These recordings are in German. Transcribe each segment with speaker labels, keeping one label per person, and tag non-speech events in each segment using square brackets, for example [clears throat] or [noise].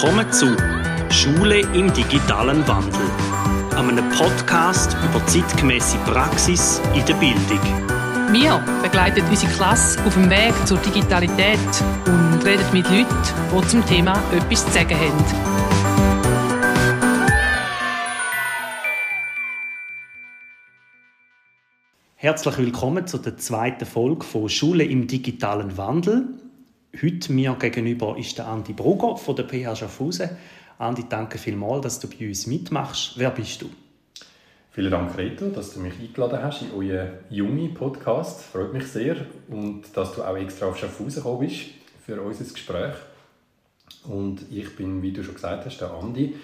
Speaker 1: Willkommen zu Schule im digitalen Wandel, einem Podcast über zeitgemäße Praxis in der Bildung.
Speaker 2: Wir begleiten unsere Klasse auf dem Weg zur Digitalität und reden mit Leuten, die zum Thema etwas zu sagen haben.
Speaker 1: Herzlich willkommen zu der zweiten Folge von Schule im digitalen Wandel. Heute mir gegenüber ist der Andi Brugger von der PH Schaffhausen. Andi, danke vielmals, dass du bei uns mitmachst. Wer bist du?
Speaker 3: Vielen Dank, Reto, dass du mich eingeladen hast in euren jungen Podcast. Freut mich sehr. Und dass du auch extra auf Schaffhausen gekommen bist für unser Gespräch. Und ich bin, wie du schon gesagt hast, der Andi.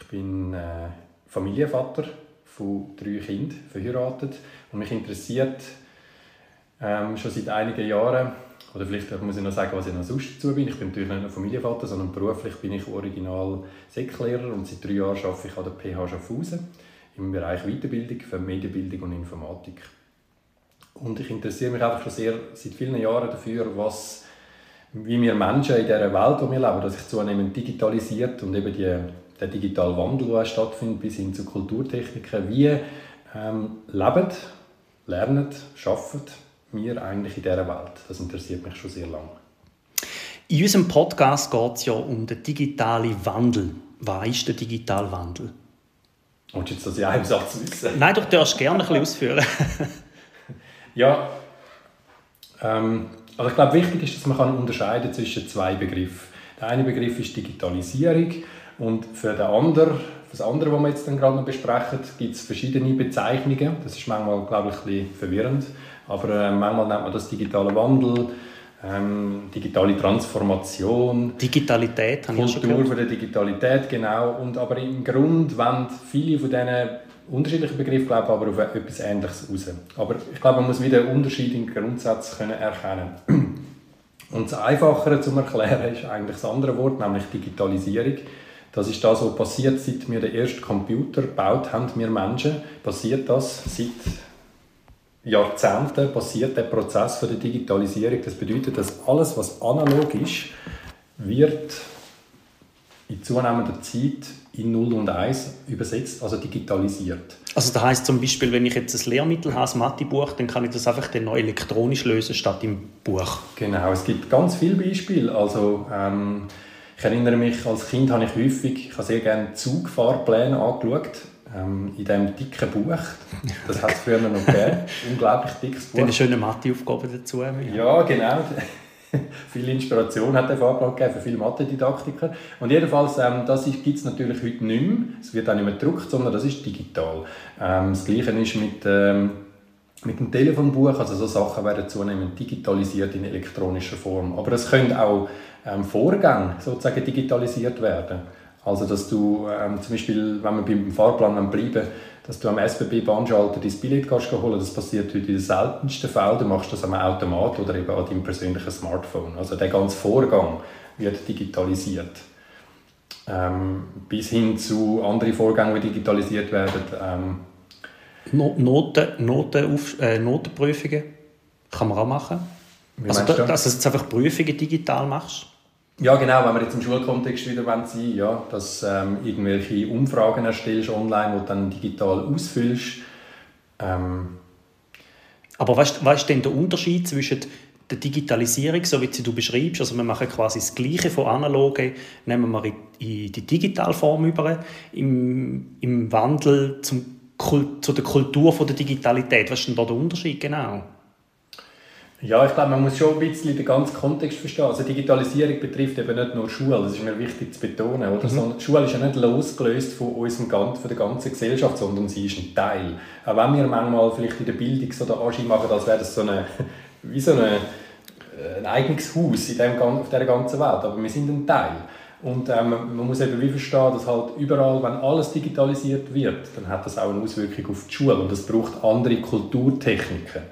Speaker 3: Ich bin äh, Familienvater von drei Kindern, verheiratet. Und mich interessiert ähm, schon seit einigen Jahren oder vielleicht muss ich noch sagen, was ich noch sonst dazu bin. Ich bin natürlich nicht nur Familienvater, sondern beruflich bin ich original Säcklehrer und seit drei Jahren arbeite ich an der PH Schaffhausen im Bereich Weiterbildung für Medienbildung und Informatik. Und ich interessiere mich einfach schon sehr seit vielen Jahren dafür, was, wie wir Menschen in dieser Welt, in der wir leben, dass sich zunehmend digitalisiert und eben die, der digitale Wandel, stattfindet, bis hin zu Kulturtechniken, wie ähm, leben, lernen, arbeiten wir eigentlich in dieser Welt? Das interessiert mich schon sehr lange.
Speaker 1: In unserem Podcast geht es ja um den digitalen Wandel. Was ist der digitale Wandel?
Speaker 3: Und jetzt das in einem Satz wissen?
Speaker 1: Nein, du darfst gerne ein bisschen ausführen. [laughs]
Speaker 3: ja, ähm, also ich glaube, wichtig ist, dass man unterscheiden zwischen zwei Begriffen. Der eine Begriff ist Digitalisierung und für den anderen, für das andere, was wir jetzt dann gerade noch besprechen, gibt es verschiedene Bezeichnungen. Das ist manchmal, glaube ich, ein bisschen verwirrend. Aber äh, manchmal nennt man das digitaler Wandel, ähm, digitale Transformation.
Speaker 1: Digitalität,
Speaker 3: habe Kultur ich schon von der Digitalität, genau. Und aber im Grunde wollen viele von diesen unterschiedlichen Begriffen glaube aber auf etwas Ähnliches raus. Aber ich glaube, man muss wieder einen Unterschied im Grundsatz können erkennen [clears throat] Und das Einfachere zu erklären ist eigentlich das andere Wort, nämlich Digitalisierung. Das ist das, was passiert, seit wir den ersten Computer gebaut haben, wir Menschen. Passiert das seit Jahrzehnten passiert der Prozess der Digitalisierung. Das bedeutet, dass alles, was analog ist, wird in zunehmender Zeit in 0 und 1 übersetzt, also digitalisiert.
Speaker 1: Also das heißt zum Beispiel, wenn ich jetzt ein Lehrmittel habe, ein Mathebuch, dann kann ich das einfach dann neu elektronisch lösen statt im Buch.
Speaker 3: Genau, es gibt ganz viele Beispiele. Also ähm, ich erinnere mich, als Kind habe ich häufig, ich habe sehr gerne Zugfahrpläne angeschaut ähm, in diesem dicken Buch. Das hat es früher noch gegeben. [laughs] Unglaublich dickes
Speaker 1: Buch. Eine schöne Matheaufgabe dazu.
Speaker 3: Ja, genau. [laughs] viel Inspiration hat der Fahrplan gegeben für viele Mathe-Didaktiker. Und jedenfalls, ähm, das gibt es natürlich heute nicht mehr. Es wird auch nicht mehr gedruckt, sondern das ist digital. Ähm, das Gleiche ist mit, ähm, mit dem Telefonbuch. Also so Sachen werden zunehmend digitalisiert in elektronischer Form. Aber es können auch ähm, Vorgänge sozusagen digitalisiert werden. Also, dass du ähm, zum Beispiel, wenn wir beim Fahrplan bleiben, dass du am SBB-Bahnschalter dein Billett kannst holen das passiert heute in den seltensten Fällen. Du machst das am Automat oder eben an deinem persönlichen Smartphone. Also der ganze Vorgang wird digitalisiert. Ähm, bis hin zu anderen Vorgängen, die digitalisiert werden. Ähm,
Speaker 1: Noten, Noten auf, äh, Notenprüfungen kann man auch machen. Wie also, da, dass du jetzt einfach Prüfungen digital machst?
Speaker 3: Ja, genau, wenn wir jetzt im Schulkontext wieder sein ja, dass ähm, irgendwelche Umfragen erstellst online, die du dann digital ausfüllst. Ähm.
Speaker 1: Aber was, ist denn der Unterschied zwischen der Digitalisierung, so wie sie du beschreibst, also wir machen quasi das Gleiche von analoge, nehmen wir in, in die Digitalform über, im, im Wandel zum, zu der Kultur von der Digitalität. Was ist denn da der Unterschied genau?
Speaker 3: Ja, ich glaube, man muss schon ein bisschen den ganzen Kontext verstehen. Also Digitalisierung betrifft eben nicht nur Schule, das ist mir wichtig zu betonen. Oder? Mhm. Die Schule ist ja nicht losgelöst von, unserem, von der ganzen Gesellschaft, sondern sie ist ein Teil. Auch wenn wir manchmal vielleicht in der Bildung so den Anschein machen, als wäre das so eine, [laughs] wie so eine, äh, ein eigenes Haus in dem, auf dieser ganzen Welt, aber wir sind ein Teil. Und ähm, man muss eben wie verstehen, dass halt überall, wenn alles digitalisiert wird, dann hat das auch eine Auswirkung auf die Schule und es braucht andere Kulturtechniken.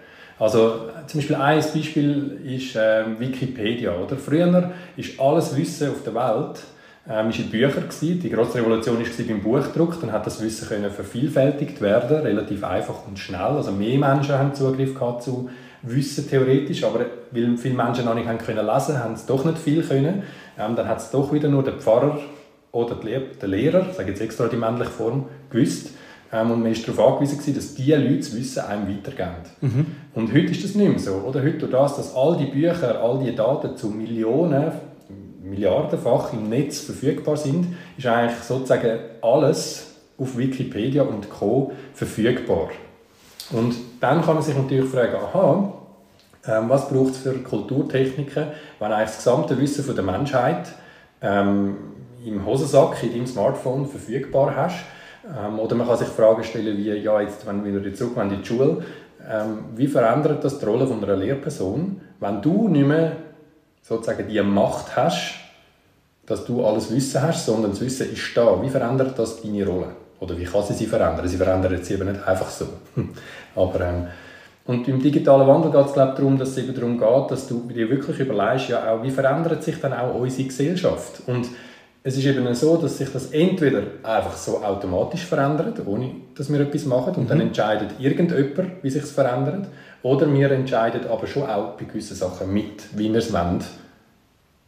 Speaker 3: Also zum Beispiel ein Beispiel ist äh, Wikipedia. Oder? Früher ist alles Wissen auf der Welt ähm, in Büchern. Die große Revolution war beim Buchdruck. Dann hat das Wissen können vervielfältigt werden, relativ einfach und schnell. Also mehr Menschen haben Zugriff gehabt zu Wissen theoretisch, aber weil viele Menschen noch nicht haben können lesen, haben sie doch nicht viel können. Ähm, dann hat es doch wieder nur der Pfarrer oder der Lehrer, ich sage jetzt extra die männliche Form, gewusst. Ähm, und man war darauf angewiesen, dass diese Leute das Wissen einem weitergeben. Mhm. Und heute ist das nicht mehr so. Oder? Heute durch das, dass all die Bücher, all die Daten zu Millionen, Milliardenfach im Netz verfügbar sind, ist eigentlich sozusagen alles auf Wikipedia und Co. verfügbar. Und dann kann man sich natürlich fragen, aha, ähm, was braucht es für Kulturtechniken, wenn eigentlich das gesamte Wissen von der Menschheit ähm, im Hosensack, in deinem Smartphone verfügbar hast. Ähm, oder man kann sich Fragen stellen wie, ja, jetzt, wenn wir wieder zurück in die Schule, ähm, wie verändert das die Rolle von einer Lehrperson, wenn du nicht mehr sozusagen die Macht hast, dass du alles Wissen hast, sondern das Wissen ist da. Wie verändert das deine Rolle? Oder wie kann sie sie verändern? Sie verändert sie eben nicht einfach so. [laughs] Aber, ähm, und im digitalen Wandel geht es glaube darum, dass es eben darum geht, dass du dir wirklich überlegst, ja, auch, wie verändert sich dann auch unsere Gesellschaft? Und es ist eben so, dass sich das entweder einfach so automatisch verändert, ohne dass wir etwas machen, und mhm. dann entscheidet irgendjemand, wie sich es verändert, oder wir entscheiden aber schon auch bei gewissen Sachen mit, wie wir es wollen,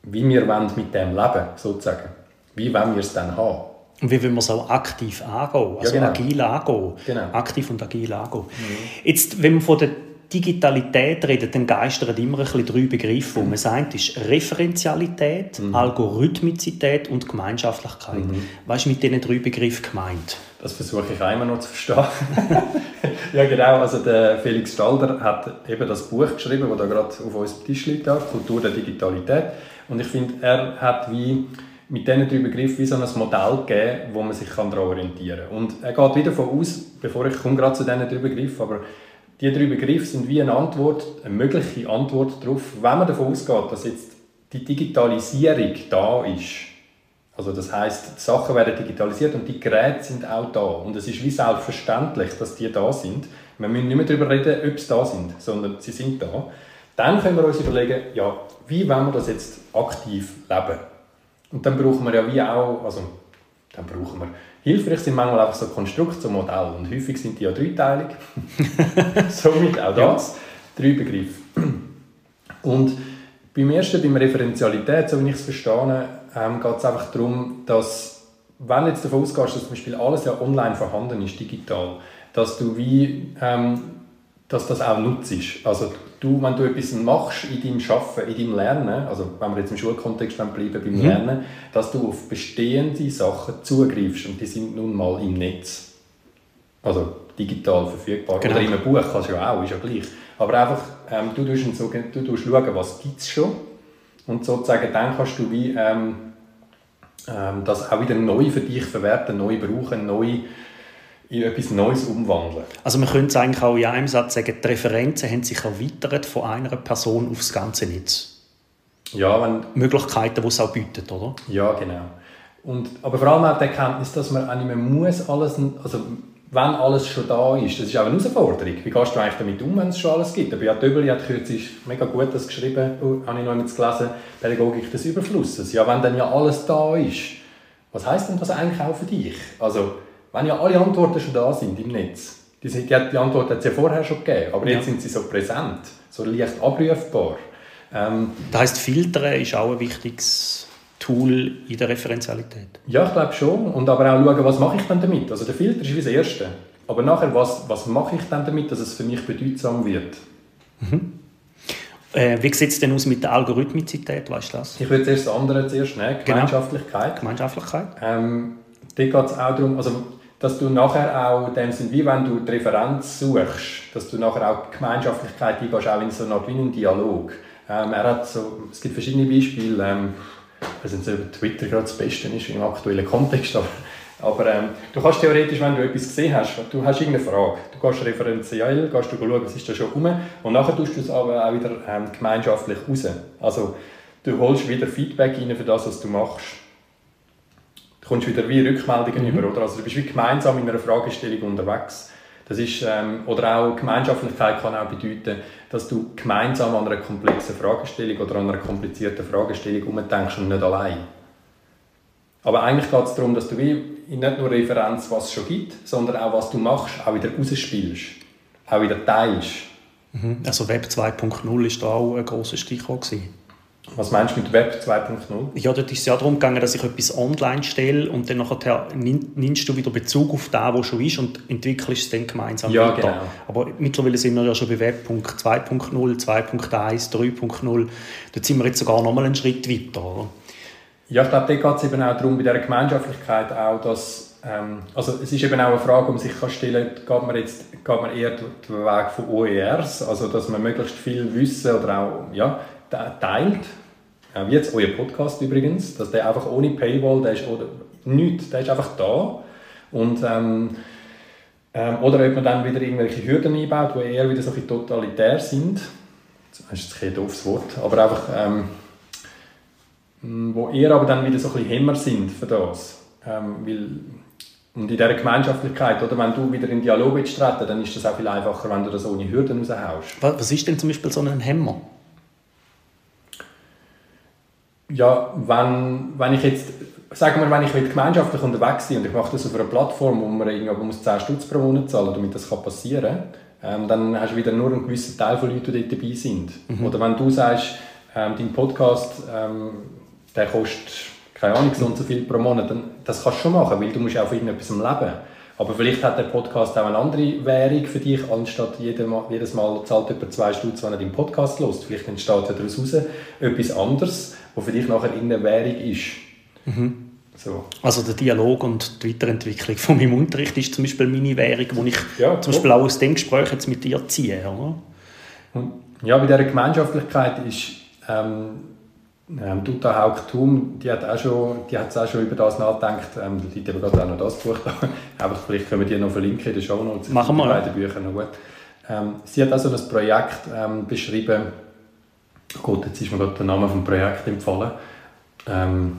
Speaker 3: wie wir wollen mit dem leben, sozusagen. Wie wollen wir es dann haben?
Speaker 1: Und wie wollen wir es auch aktiv angehen, also ja, genau. agil angehen. Genau. Aktiv und agil angehen. Mhm. Jetzt, wenn man von der Digitalität redet, dann geistern immer ein bisschen drei Begriffe. Mhm. Man sagt, ist Referenzialität, mhm. Algorithmizität und Gemeinschaftlichkeit. Mhm. Was ist mit diesen drei Begriffen gemeint?
Speaker 3: Das versuche ich einmal noch zu verstehen. [laughs] ja, genau. Also der Felix Stalder hat eben das Buch geschrieben, das da gerade auf unserem Tisch liegt, Kultur der Digitalität. Und ich finde, er hat wie mit diesen drei Begriffen wie so ein Modell gegeben, wo man sich daran orientieren kann. Und er geht wieder von aus, bevor ich komme gerade zu diesen drei Begriffen, aber die drei Begriffe sind wie eine Antwort, eine mögliche Antwort darauf, wenn man davon ausgeht, dass jetzt die Digitalisierung da ist. Also das heißt, Sachen werden digitalisiert und die Geräte sind auch da. Und es ist wie selbstverständlich, dass die da sind. Wir müssen nicht mehr darüber reden, ob sie da sind, sondern sie sind da. Dann können wir uns überlegen, ja, wie wollen wir das jetzt aktiv leben? Und dann brauchen wir ja wie auch, also dann brauchen wir, hilfreich sind manchmal einfach so Konstrukte, so Modelle und häufig sind die ja dreiteilig. [laughs] Somit auch das, ja. drei Begriffe. Und beim ersten, beim Referenzialität, so wie ich es verstehe, ähm, geht es einfach darum, dass, wenn du jetzt davon ausgehst, dass zum Beispiel alles ja online vorhanden ist, digital, dass du wie, ähm, dass das auch nutzt. Also du, wenn du etwas machst in deinem Arbeiten, in deinem Lernen, also wenn wir jetzt im Schulkontext bleiben beim mhm. Lernen, dass du auf bestehende Sachen zugreifst und die sind nun mal im Netz. Also digital verfügbar. Genau. Oder in einem Buch kannst du ja auch, ist ja gleich. Aber einfach, ähm, du, tust so, du tust schauen, was gibt es schon und sozusagen dann kannst du wie ähm, ähm, das auch wieder neu für dich verwerten, neu brauchen, neu in etwas Neues umwandeln.
Speaker 1: Also man könnte es eigentlich auch in einem Satz sagen, die Referenzen haben sich erweitert von einer Person aufs ganze Netz.
Speaker 3: Ja, wenn...
Speaker 1: Möglichkeiten, die es auch bietet, oder?
Speaker 3: Ja, genau. Und, aber vor allem auch die Erkenntnis, dass man auch nicht mehr muss alles, also wenn alles schon da ist, das ist auch eine Herausforderung. Wie gehst du eigentlich damit um, wenn es schon alles gibt? Aber ja, Döbeli hat kürzlich mega gut das geschrieben, oh, habe ich noch nicht gelesen, Pädagogik des Überflusses. Ja, wenn dann ja alles da ist, was heißt denn das eigentlich auch für dich? Also, wenn ja alle Antworten schon da sind im Netz, die, die, die Antwort hat es ja vorher schon gegeben, aber ja. jetzt sind sie so präsent, so leicht abrufbar.
Speaker 1: Ähm, das heisst, Filtern ist auch ein wichtiges Tool in der Referenzialität.
Speaker 3: Ja, ich glaube schon. Und aber auch schauen, was mache ich dann damit? Also der Filter ist wie das Erste. Aber nachher, was, was mache ich dann damit, dass es für mich bedeutsam wird?
Speaker 1: Mhm. Äh, wie sieht es denn aus mit der Algorithmizität? Weißt du das?
Speaker 3: Ich würde zuerst das andere zuerst nehmen. Gemeinschaftlichkeit.
Speaker 1: Genau. Gemeinschaftlichkeit.
Speaker 3: Ähm, geht es auch darum, also dass du nachher auch, dem sind, wie wenn du die Referenz suchst, dass du nachher auch die Gemeinschaftlichkeit eingehst, auch in so einer Art wie einen Dialog. Ähm, er hat so, es gibt verschiedene Beispiele, ähm, ich weiß nicht, ob Twitter gerade das Beste ist im aktuellen Kontext, aber, aber ähm, du kannst theoretisch, wenn du etwas gesehen hast, du hast irgendeine Frage, du gehst referenziell, gehst du schauen, was ist da schon rum und nachher tust du es aber auch wieder ähm, gemeinschaftlich raus. Also du holst wieder Feedback rein für das, was du machst kommst wieder wie Rückmeldungen mhm. über, oder? Also du bist wie gemeinsam in einer Fragestellung unterwegs. Das ist, ähm, oder auch Gemeinschaftlichkeit kann auch bedeuten, dass du gemeinsam an einer komplexen Fragestellung oder an einer komplizierten Fragestellung umdenkst und nicht allein. Aber eigentlich geht es darum, dass du wie nicht nur Referenz, was es schon gibt, sondern auch was du machst, auch wieder rausspielst, auch wieder teilst.
Speaker 1: Mhm. Also Web 2.0 war da auch ein grosses Stichwort. Gewesen.
Speaker 3: Was meinst du mit Web 2.0?
Speaker 1: Ja, dort ist es ja darum gegangen, dass ich etwas online stelle und dann nachher nimmst du wieder Bezug auf das, was schon ist und entwickelst es dann gemeinsam
Speaker 3: ja, weiter. Genau.
Speaker 1: Aber mittlerweile sind wir ja schon bei Web 2.0, 2.1, 3.0. Dort sind wir jetzt sogar noch mal einen Schritt weiter. Oder?
Speaker 3: Ja, ich glaube, da geht es eben auch darum, bei dieser Gemeinschaftlichkeit auch, dass ähm, also es ist eben auch eine Frage, die man sich stellen kann, geht man jetzt geht man eher den Weg von OERs, also dass man möglichst viel Wissen oder auch ja, teilt, wie jetzt euer Podcast übrigens, dass der einfach ohne Paywall, der ist oder nichts, der ist einfach da. Und ähm, ähm, oder ob man dann wieder irgendwelche Hürden einbaut, die eher wieder so ein totalitär sind, das ist kein doofes Wort, aber einfach ähm, wo eher aber dann wieder so ein bisschen Hämmer sind für das, ähm, weil und in dieser Gemeinschaftlichkeit, oder? Wenn du wieder in Dialog willst treten, dann ist das auch viel einfacher, wenn du das ohne Hürden raushaust.
Speaker 1: Was ist denn zum Beispiel so ein Hämmer?
Speaker 3: Ja, wenn, wenn ich jetzt, sagen wir, wenn ich gemeinschaftlich unterwegs bin und ich mache das auf einer Plattform, wo man irgendwie muss 10 Stutz pro Monat zahlen damit das passieren kann, ähm, dann hast du wieder nur einen gewissen Teil von Leuten, die dort dabei sind. Mhm. Oder wenn du sagst, ähm, dein Podcast, ähm, der kostet keine Ahnung, so und so viel pro Monat, dann, das kannst du schon machen, weil du musst auch von irgendetwas leben. Aber vielleicht hat der Podcast auch eine andere Währung für dich, anstatt jedes Mal zahlt jemand zwei Stunden, wenn er deinen Podcast lost. Vielleicht entsteht ja daraus etwas anderes, was für dich nachher in der Währung ist.
Speaker 1: Mhm. So. Also der Dialog und die Weiterentwicklung von meinem Unterricht ist zum Beispiel meine Währung, die ich ja, zum Beispiel auch aus dem Gespräch jetzt mit dir ziehe. Oder?
Speaker 3: Ja, bei dieser Gemeinschaftlichkeit ist ähm, ähm, Dutta Haug-Thum, die hat auch die hat auch schon über das nachgedacht. Ähm, da liegt eben gerade auch noch das Buch da. [laughs] Aber vielleicht können wir die noch verlinken in den Show Notes.
Speaker 1: Machen wir.
Speaker 3: Beide Bücher noch gut. Ähm, sie hat also ein Projekt ähm, beschrieben. Gott, jetzt ist mir gerade der Name des Projekts empfohlen. Ähm,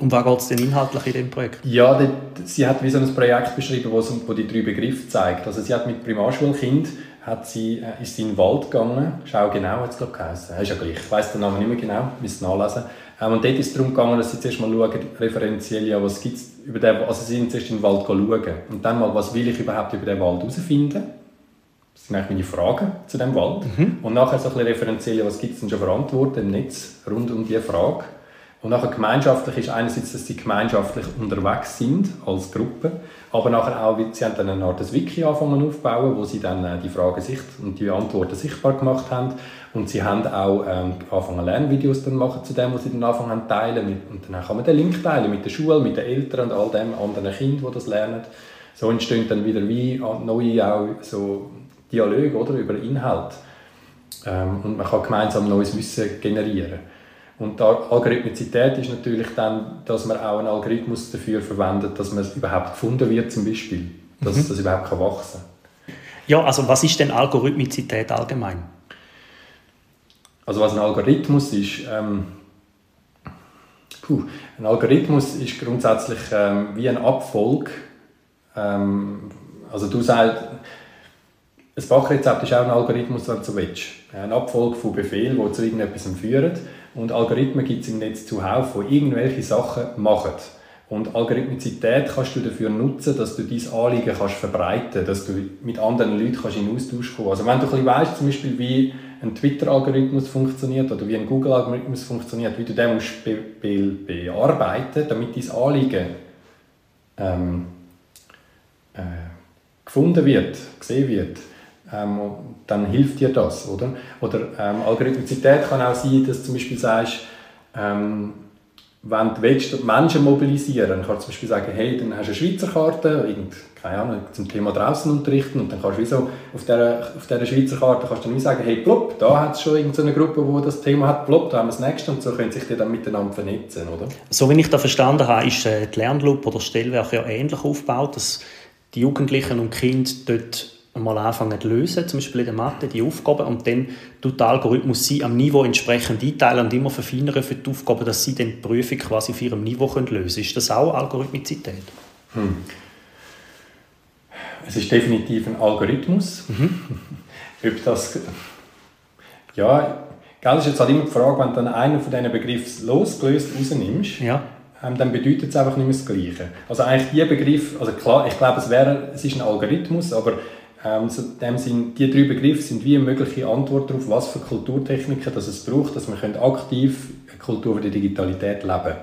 Speaker 1: um was geht es denn inhaltlich in diesem Projekt?
Speaker 3: Ja, die, sie hat wie so ein Projekt beschrieben, wo, wo die drei Begriffe zeigt. Also sie hat mit Primarschulkind hat sie, äh, ist in den Wald gegangen. Schau genau, hat es glaube geheißen. Ist ja gleich. Ich weiss den Namen nicht mehr genau, müsste nachlesen. Ähm, und dort ist es darum gegangen, dass sie zuerst mal schauen, referenziell, ja, was gibt über den, also sie sind zuerst in den Wald schauen. Und dann mal, was will ich überhaupt über den Wald herausfinden? Sind eigentlich meine Fragen zu dem Wald. Mhm. Und nachher so ein bisschen referenziell, was gibt es denn schon für Antworten im Netz rund um diese Frage? Und nachher gemeinschaftlich ist einerseits, dass sie gemeinschaftlich unterwegs sind als Gruppe, aber nachher auch, sie haben dann eine Art Wiki angefangen aufzubauen, wo sie dann äh, die Fragen und die Antworten sichtbar gemacht haben. Und sie haben auch ähm, angefangen Lernvideos dann machen zu dem, was sie dann anfangen haben teilen. Mit, und dann kann man den Link teilen mit der Schule, mit den Eltern und all dem anderen Kindern, die das lernen. So entstehen dann wieder wie neue auch so Dialoge oder, über Inhalt. Ähm, und man kann gemeinsam neues Wissen generieren. Und die Algorithmizität ist natürlich dann, dass man auch einen Algorithmus dafür verwendet, dass man überhaupt gefunden wird zum Beispiel, dass mhm. das überhaupt kann wachsen kann.
Speaker 1: Ja, also was ist denn Algorithmizität allgemein?
Speaker 3: Also was ein Algorithmus ist, ähm, puh, ein Algorithmus ist grundsätzlich ähm, wie ein Abfolg. Ähm, also du sagst, ein Fachrezept ist auch ein Algorithmus, wenn du so willst. Ein Abfolge von Befehlen, die zu irgendetwas führen. Und Algorithmen gibt es im Netz zuhauf, die irgendwelche Sachen machen. Und Algorithmizität kannst du dafür nutzen, dass du dein Anliegen kannst verbreiten dass du mit anderen Leuten kannst in Austausch kommen Also wenn du ein weißt, zum Beispiel, wie ein Twitter-Algorithmus funktioniert oder wie ein Google-Algorithmus funktioniert, wie du den musst be be bearbeiten damit dein Anliegen ähm, äh, gefunden wird, gesehen wird, ähm, dann hilft dir das, oder? Oder ähm, Algorithmizität kann auch sein, dass du zum Beispiel sagst, ähm, wenn du willst, Menschen mobilisieren kannst du zum Beispiel sagen, hey, dann hast du eine Schweizer Karte, irgend, keine Ahnung, zum Thema draußen unterrichten und dann kannst du wie so auf dieser, auf dieser Schweizer Karte kannst du dann sagen, hey, plopp, da hat es schon irgendeine Gruppe, die das Thema hat, plopp, da haben wir das nächste und so können sich die dann miteinander vernetzen, oder?
Speaker 1: So wie ich das verstanden habe, ist äh, die Lernloop oder Stellwerk ja ähnlich aufgebaut, dass die Jugendlichen und Kinder dort mal anfangen zu lösen, zum Beispiel in der Mathe, die Aufgaben, und dann tut der Algorithmus sie am Niveau entsprechend einteilen und immer verfeinern für die Aufgaben, dass sie dann die Prüfung quasi auf ihrem Niveau können lösen können. Ist das auch Algorithmizität? Hm.
Speaker 3: Es ist definitiv ein Algorithmus. Mhm. [laughs] Ob das... Ja, gell, ist jetzt halt immer die Frage, wenn du dann einen von diesen Begriffen losgelöst rausnimmst,
Speaker 1: ja.
Speaker 3: ähm, dann bedeutet es einfach nicht mehr das Gleiche. Also eigentlich dieser Begriff, also klar, ich glaube, es, wäre, es ist ein Algorithmus, aber Ähm, so in dem Sinn, die drei Begriffe sind wie eine mögliche Antwort darauf, was für Kulturtechniken das es braucht, dass wir aktiv eine Kultur der Digitalität leben können.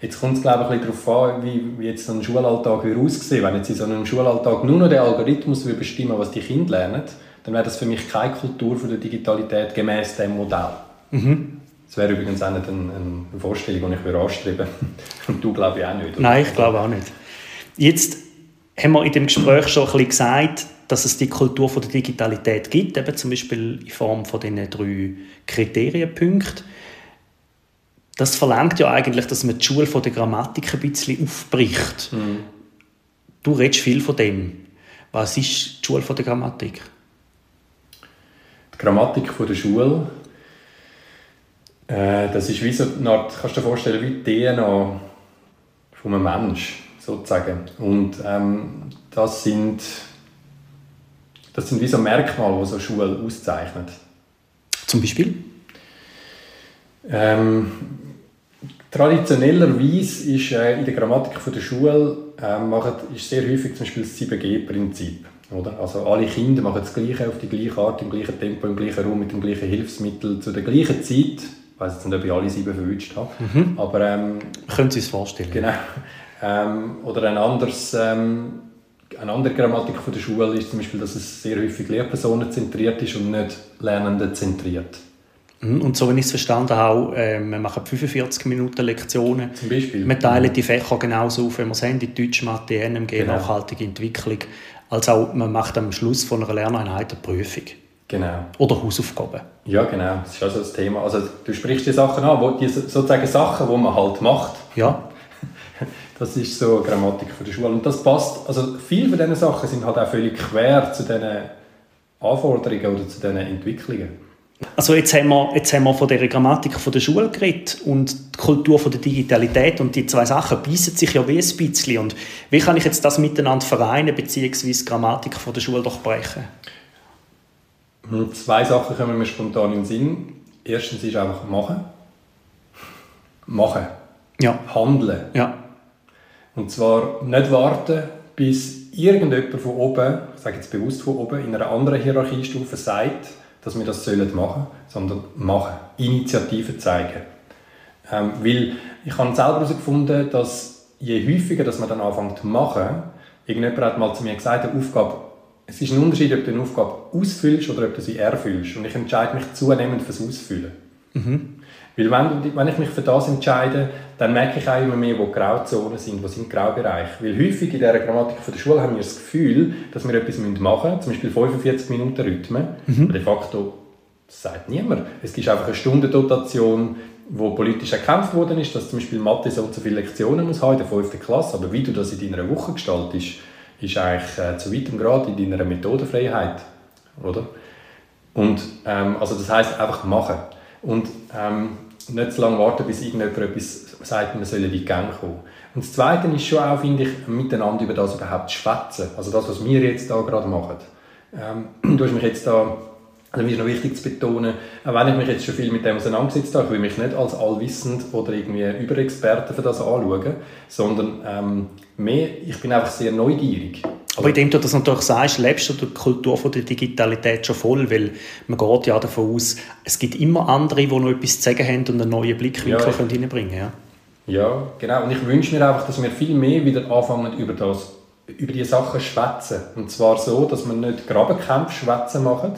Speaker 3: Jetzt kommt es glaube ich, ein bisschen darauf an, wie, wie jetzt so ein Schulalltag aussehen Wenn jetzt in so einem Schulalltag nur noch der Algorithmus bestimmen was die Kinder lernen, dann wäre das für mich keine Kultur für die Digitalität gemäß dem Modell. Mhm. Das wäre übrigens auch nicht eine, eine Vorstellung, die ich anstreben würde. Und [laughs] du glaube ich auch nicht.
Speaker 1: Oder? Nein, ich glaube auch nicht. Jetzt haben wir in dem Gespräch schon ein bisschen gesagt, dass es die Kultur von der Digitalität gibt, eben zum Beispiel in Form von diesen drei Kriterienpunkten. Das verlangt ja eigentlich, dass man die Schule von der Grammatik ein bisschen aufbricht. Mhm. Du redest viel von dem. Was ist die Schule von der Grammatik?
Speaker 3: Die Grammatik von der Schule, äh, das ist wie so eine Art, kannst du dir vorstellen, wie die DNA von einem Menschen sozusagen. Und ähm, das sind das sind wie so Merkmale, die so eine Schule auszeichnet.
Speaker 1: Zum Beispiel?
Speaker 3: Ähm, traditionellerweise ist äh, in der Grammatik von der Schule äh, machen, ist sehr häufig zum Beispiel das 7G-Prinzip. Also alle Kinder machen das Gleiche auf die gleiche Art, im gleichen Tempo, im gleichen Raum, mit dem gleichen Hilfsmittel, zu der gleichen Zeit. Ich weiß jetzt nicht, ob ich alle sieben verwünscht habe. Mhm. Aber, ähm,
Speaker 1: Können Sie es vorstellen?
Speaker 3: Genau. [laughs] Ähm, oder ein anderes, ähm, eine andere Grammatik von der Schule ist zum Beispiel, dass es sehr häufig lehrpersonenzentriert ist und nicht lernendenzentriert.
Speaker 1: Mhm, und so wie ich es verstanden habe, äh, wir machen 45 Minuten Lektionen.
Speaker 3: Zum Beispiel.
Speaker 1: Wir teilen die Fächer genauso auf, wenn wir es haben, die Deutsch, Mathe, NMG, genau. nachhaltige Entwicklung, als auch man macht am Schluss von einer Lerneinheit eine Prüfung.
Speaker 3: Genau.
Speaker 1: Oder Hausaufgaben.
Speaker 3: Ja, genau. Das ist also das Thema. Also du sprichst die Sachen an, wo die sozusagen Sachen, die man halt macht.
Speaker 1: Ja.
Speaker 3: Das ist so eine Grammatik für die Schule. Und das passt, also viele von diesen Sachen sind halt auch völlig quer zu diesen Anforderungen oder zu diesen Entwicklungen.
Speaker 1: Also jetzt haben, wir, jetzt haben wir von der Grammatik von der Schule geredet und die Kultur von der Digitalität und die zwei Sachen beißen sich ja wie ein bisschen. Und wie kann ich jetzt das miteinander vereinen, beziehungsweise die Grammatik von der Schule durchbrechen?
Speaker 3: Hm, zwei Sachen kommen mir spontan in den Sinn. Erstens ist einfach machen. Machen.
Speaker 1: Ja.
Speaker 3: Handeln.
Speaker 1: Ja.
Speaker 3: Und zwar nicht warten, bis irgendjemand von oben, ich sage jetzt bewusst von oben, in einer anderen Hierarchiestufe sagt, dass wir das sollen machen, sondern machen, Initiative zeigen. Ähm, weil ich habe selber herausgefunden, dass je häufiger dass man dann anfängt zu machen, irgendjemand hat mal zu mir gesagt, eine Aufgabe, es ist ein Unterschied, ob du eine Aufgabe ausfüllst oder ob du sie erfüllst. Und ich entscheide mich zunehmend fürs Ausfüllen. Mhm. Weil wenn, wenn ich mich für das entscheide, dann merke ich auch immer mehr, wo Grauzonen sind, wo sind Graubereiche. Weil häufig in dieser Grammatik von der Schule haben wir das Gefühl, dass wir etwas machen müssen, zum Beispiel 45 Minuten Rhythmen. Mhm. De facto das sagt niemand. Es gibt einfach eine Stundendotation, wo politisch erkämpft worden ist, dass zum Beispiel Mathe so und so viele Lektionen muss haben in der 5. Klasse. Aber wie du das in deiner Woche gestaltest, ist eigentlich äh, zu weitem Grad in deiner Methodenfreiheit. Oder? Und ähm, also das heißt einfach machen. Und ähm, nicht zu lange warten, bis irgendjemand etwas sagt, man soll in die Gang kommen. Und das Zweite ist schon auch, finde ich, miteinander über das überhaupt zu schwätzen. Also das, was wir jetzt da gerade machen. Ähm, [clears throat] du hast mich jetzt da, also mir ist noch wichtig zu betonen, auch wenn ich mich jetzt schon viel mit dem auseinandergesetzt habe, ich will mich nicht als allwissend oder irgendwie Überexperte für das anschauen, sondern ähm, mehr, ich bin einfach sehr neugierig.
Speaker 1: Aber indem du das natürlich sagst, lebst du die Kultur von der Digitalität schon voll, weil man geht ja davon aus, es gibt immer andere, die noch etwas zu sagen haben und einen neuen Blickwinkel ja, können reinbringen können.
Speaker 3: Ja. ja, genau. Und ich wünsche mir einfach, dass wir viel mehr wieder anfangen, über, das, über diese Sachen zu schwätzen. Und zwar so, dass wir nicht Grabenkämpfe schwätzen machen.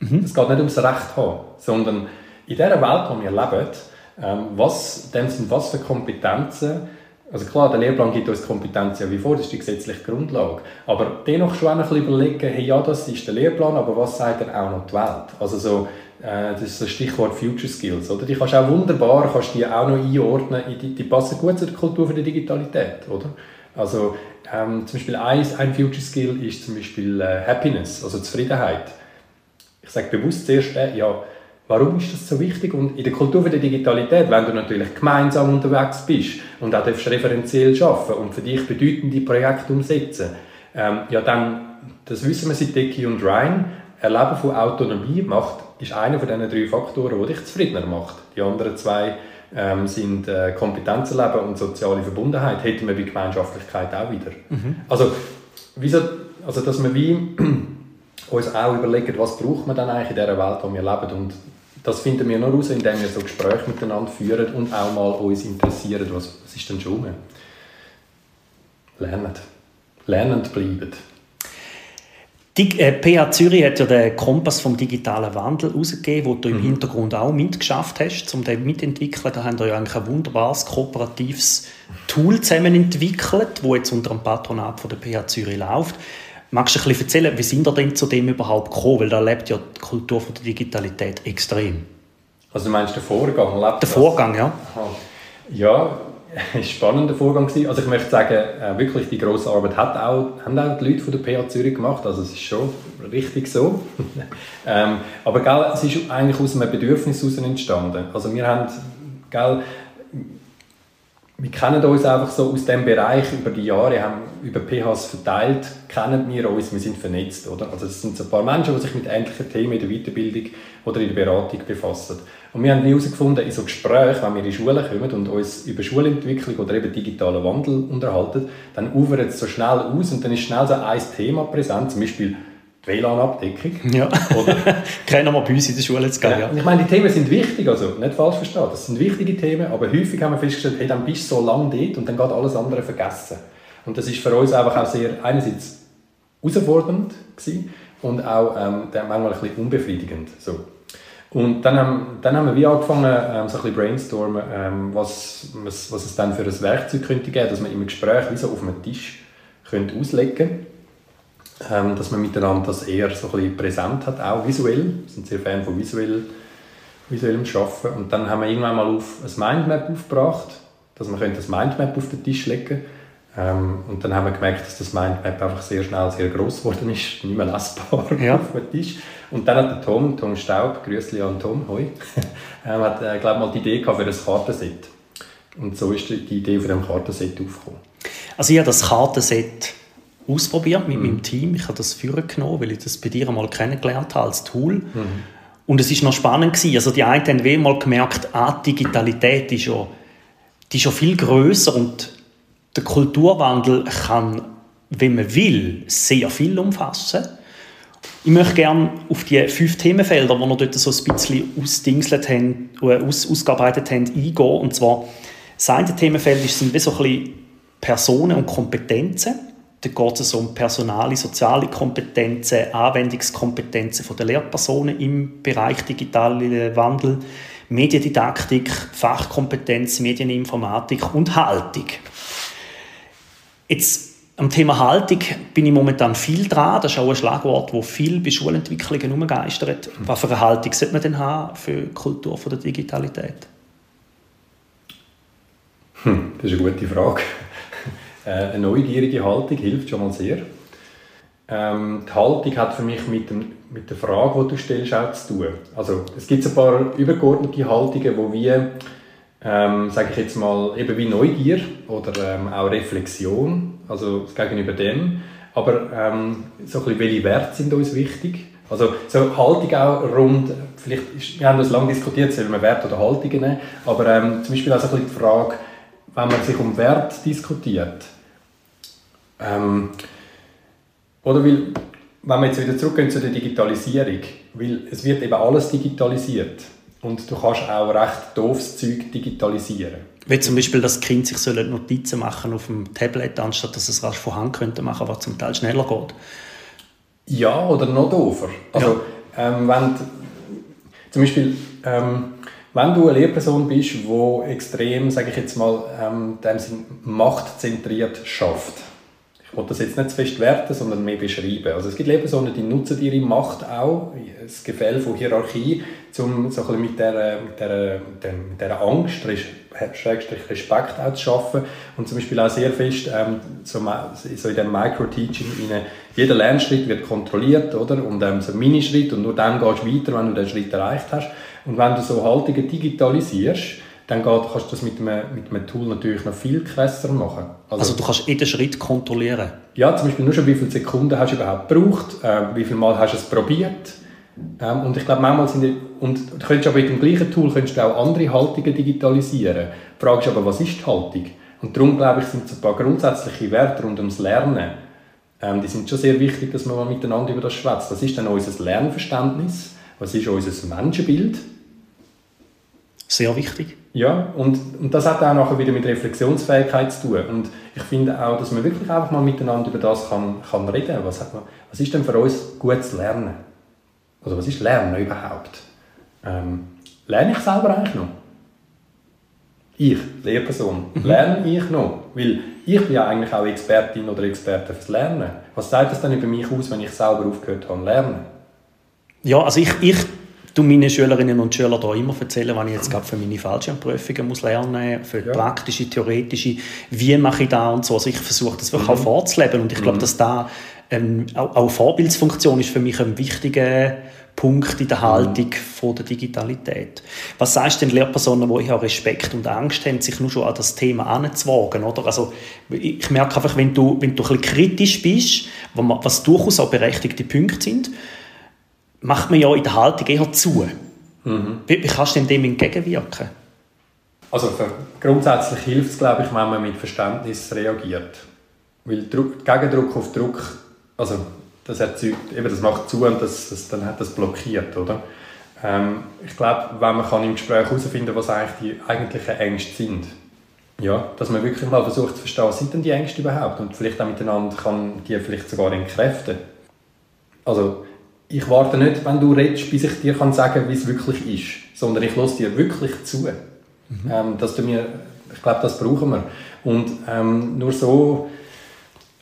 Speaker 3: Mhm. Es geht nicht ums Recht haben, sondern in dieser Welt, in der wir leben, ähm, was, was für Kompetenzen also klar, der Lehrplan gibt uns Kompetenz ja wie vor, das ist die gesetzliche Grundlage. Aber dennoch schon ein bisschen überlegen, hey, ja, das ist der Lehrplan, aber was sagt denn auch noch die Welt? Also so, äh, das ist das Stichwort Future Skills, oder? Die kannst du auch wunderbar, kannst die auch noch einordnen, die, die passen gut zu der Kultur für die Digitalität, oder? Also ähm, zum Beispiel ein, ein Future Skill ist zum Beispiel äh, Happiness, also Zufriedenheit. Ich sage bewusst zuerst, äh, ja, Warum ist das so wichtig? Und in der Kultur der Digitalität, wenn du natürlich gemeinsam unterwegs bist und auch referenziell arbeiten und für dich bedeutende Projekte umsetzen, ähm, ja dann, das wissen wir seit Dicky und Ryan, Erleben von Autonomie macht, ist einer von diesen drei Faktoren, die dich zufriedener macht. Die anderen zwei ähm, sind äh, Kompetenzerleben und soziale Verbundenheit. Hätten wir bei Gemeinschaftlichkeit auch wieder. Mhm. Also, wieso Also, dass wir wie [clears throat] uns auch überlegen, was braucht man dann eigentlich in dieser Welt, in der wir leben. Und das finden wir nur heraus, indem wir so Gespräche miteinander führen und auch mal uns interessieren, was, was ist denn schon. Lernen. Lernend bleiben.
Speaker 1: Die äh, PH Zürich hat ja den Kompass vom digitalen Wandel herausgegeben, wo du im mhm. Hintergrund auch mitgeschafft hast, um den mitentwickeln. Da haben wir ja eigentlich ein wunderbares kooperatives Tool zusammen entwickelt, das jetzt unter dem Patronat von der PH Zürich läuft. Magst du ein bisschen erzählen, wie sind ihr denn zu dem überhaupt gekommen? Weil da lebt ja die Kultur von der Digitalität extrem.
Speaker 3: Also du meinst den Vorgang?
Speaker 1: Lebt der Vorgang, ja.
Speaker 3: Aha. Ja, [laughs] ein spannender Vorgang gewesen. Also ich möchte sagen, äh, wirklich die grosse Arbeit hat auch, haben auch die Leute von der PA Zürich gemacht, also es ist schon richtig so. [laughs] ähm, aber gell, es ist eigentlich aus einem Bedürfnis heraus entstanden. Also wir haben, gell, wir kennen uns einfach so aus dem Bereich über die Jahre, haben über PHs verteilt, kennen wir uns, wir sind vernetzt, oder? Also es sind so ein paar Menschen, die sich mit ähnlichen Themen in der Weiterbildung oder in der Beratung befassen. Und wir haben herausgefunden, in so Gesprächen, wenn wir in Schulen kommen und uns über Schulentwicklung oder eben digitalen Wandel unterhalten, dann ufert es so schnell aus und dann ist schnell so ein Thema präsent, zum Beispiel die WLAN-Abdeckung.
Speaker 1: Ja, oder? [laughs] kennen wir bei uns in der Schule jetzt
Speaker 3: gar ja. Ich meine, die Themen sind wichtig, also nicht falsch verstehen, das sind wichtige Themen, aber häufig haben wir festgestellt, hey, dann bist du so lange dort und dann geht alles andere vergessen. Und das ist für uns einfach auch sehr, einerseits herausfordernd gewesen und auch ähm, manchmal ein bisschen unbefriedigend. So. Und dann haben, dann haben wir wie angefangen, ähm, so ein bisschen brainstormen, ähm, was, was, was es dann für ein Werkzeug könnte geben, dass man im Gespräch wie so auf einem Tisch könnte auslegen ähm, dass man miteinander das eher so ein bisschen präsent hat, auch visuell. Wir sind sehr Fan von visuell, visuellem Arbeiten. Und dann haben wir irgendwann mal auf ein Mindmap aufgebracht, dass man das Mindmap auf den Tisch legen könnte ähm, und dann haben wir gemerkt, dass das Mindmap einfach sehr schnell sehr groß geworden ist, nicht mehr lesbar [laughs] ja. auf dem Tisch. Und dann hat der Tom, Tom Staub, Grüßli an Tom, hoi, [laughs] ähm, hat, äh, glaube mal die Idee gehabt für ein Kartenset. Und so ist die Idee von dem Kartenset aufgekommen.
Speaker 1: Also ich habe das Kartenset ausprobiert mit mhm. meinem Team. Ich habe das führen genommen, weil ich das bei dir einmal kennengelernt habe als Tool. Mhm. Und es ist noch spannend gewesen. Also die einen haben wie mal gemerkt, ah, Digitalität ist ja, die ist ja viel größer und der Kulturwandel kann, wenn man will, sehr viel umfassen. Ich möchte gerne auf die fünf Themenfelder, die wir dort so ein bisschen ausdingselt haben, äh, aus, ausgearbeitet haben, eingehen. Und zwar, das eine Themenfeld sind wie so ein bisschen Personen und Kompetenzen. Da geht es um personale, soziale Kompetenzen, Anwendungskompetenzen der Lehrpersonen im Bereich digitaler Wandel, Mediendidaktik, Fachkompetenz, Medieninformatik und Haltung. Jetzt am Thema Haltung bin ich momentan viel dran. Das ist auch ein Schlagwort, das viel bei Schulentwicklungen umgeistert. Was für eine Haltung sollte man denn haben für die Kultur der Digitalität?
Speaker 3: Hm, das ist eine gute Frage. Äh, eine neugierige Haltung hilft schon mal sehr. Ähm, die Haltung hat für mich mit, dem, mit der Frage, die du stellst, auch zu tun. Also, es gibt ein paar übergeordnete Haltungen, wo wir ähm, sage ich jetzt mal, eben wie Neugier oder ähm, auch Reflexion, also gegenüber dem. Aber ähm, so ein bisschen, welche Werte sind uns wichtig? Also so Haltung auch rund, vielleicht ist, wir haben das lange diskutiert, sollen wir Werte oder Haltungen nehmen, aber ähm, zum Beispiel auch so ein bisschen die Frage, wenn man sich um Wert diskutiert, ähm, oder weil, wenn wir jetzt wieder zurückgehen zu der Digitalisierung, weil es wird eben alles digitalisiert und du kannst auch recht doofes Zeug digitalisieren.
Speaker 1: Wie zum Beispiel, dass Kind sich Notizen machen auf dem Tablet, anstatt dass es rasch von Hand könnte machen, was zum Teil schneller geht.
Speaker 3: Ja, oder noch doofer. Also, ja. ähm, wenn zum Beispiel, ähm, wenn du eine Lehrperson bist, die extrem, sage ich jetzt mal, ähm, dem Sinn machtzentriert schafft, ich wollte das jetzt nicht zu fest werten, sondern mehr beschreiben. Also es gibt Lehrpersonen, die nutzen ihre Macht auch, das Gefälle von Hierarchie, um so ein mit dieser, mit dieser, mit dieser Angst, Schrägstrich Respekt auch zu schaffen und zum Beispiel auch sehr fest ähm, so, so in dem Micro-Teaching jeder Lernschritt wird kontrolliert, oder? Und ähm, so ein Minischritt und nur dann gehst du weiter, wenn du den Schritt erreicht hast. Und wenn du so Haltungen digitalisierst, dann geht, kannst du das mit einem, mit einem Tool natürlich noch viel krasser machen.
Speaker 1: Also, also, du kannst jeden Schritt kontrollieren?
Speaker 3: Ja, zum Beispiel nur schon, wie viele Sekunden hast du überhaupt gebraucht, äh, wie viele Mal hast du es probiert. Ähm, und ich glaube, manchmal sind die, und du könntest aber mit dem gleichen Tool könntest du auch andere Haltungen digitalisieren. Die Frage ist aber, was ist die Haltung? Und darum, glaube ich, sind es ein paar grundsätzliche Werte rund ums Lernen ähm, die sind schon sehr wichtig, dass man mal miteinander über das schwätzt. Was ist denn unser Lernverständnis? Was ist unser Menschenbild?
Speaker 1: Sehr wichtig.
Speaker 3: Ja, und, und das hat auch nachher wieder mit Reflexionsfähigkeit zu tun. Und ich finde auch, dass man wirklich einfach mal miteinander über das kann, kann reden kann. Was, was ist denn für uns gutes Lernen? Also was ist Lernen überhaupt? Ähm, lerne ich selber eigentlich noch? Ich, Lehrperson, mhm. lerne ich noch? Weil ich bin ja eigentlich auch Expertin oder Experte fürs Lernen. Was sagt das dann über mich aus, wenn ich selber aufgehört habe zu lernen?
Speaker 1: Ja, also ich, ich tue meinen Schülerinnen und Schülern da immer erzählen, was ich jetzt gerade für meine Fallschirmprüfungen muss lernen, für ja. praktische, theoretische, wie mache ich da und so. Also ich versuche das wirklich mhm. auch vorzuleben und ich glaube, mhm. dass da ähm, auch, auch Vorbildsfunktion ist für mich ein wichtiger Punkt in der Haltung mhm. von der Digitalität. Was sagst du den Lehrpersonen, die eher Respekt und Angst haben, sich nur schon an das Thema anzuwagen? Oder? Also, ich merke einfach, wenn du, wenn du ein bisschen kritisch bist, was durchaus auch berechtigte Punkte sind, macht man ja in der Haltung eher zu. Mhm. Wie, wie kannst du dem entgegenwirken?
Speaker 3: Also grundsätzlich hilft es, glaube ich, wenn man mit Verständnis reagiert. Weil Druck, Gegendruck auf Druck, also das erzeugt, eben das macht zu und das, das, dann hat das blockiert, oder? Ähm, ich glaube, wenn man kann im Gespräch herausfinden was eigentlich die eigentlichen Ängste sind, ja, dass man wirklich mal versucht zu verstehen, was sind denn die Ängste überhaupt und vielleicht auch miteinander kann die vielleicht sogar entkräften. Also ich warte nicht, wenn du redest, bis ich dir kann sagen wie es wirklich ist, sondern ich lasse dir wirklich zu. Mhm. Ähm, dass du mir, ich glaube, das brauchen wir. Und ähm, nur so,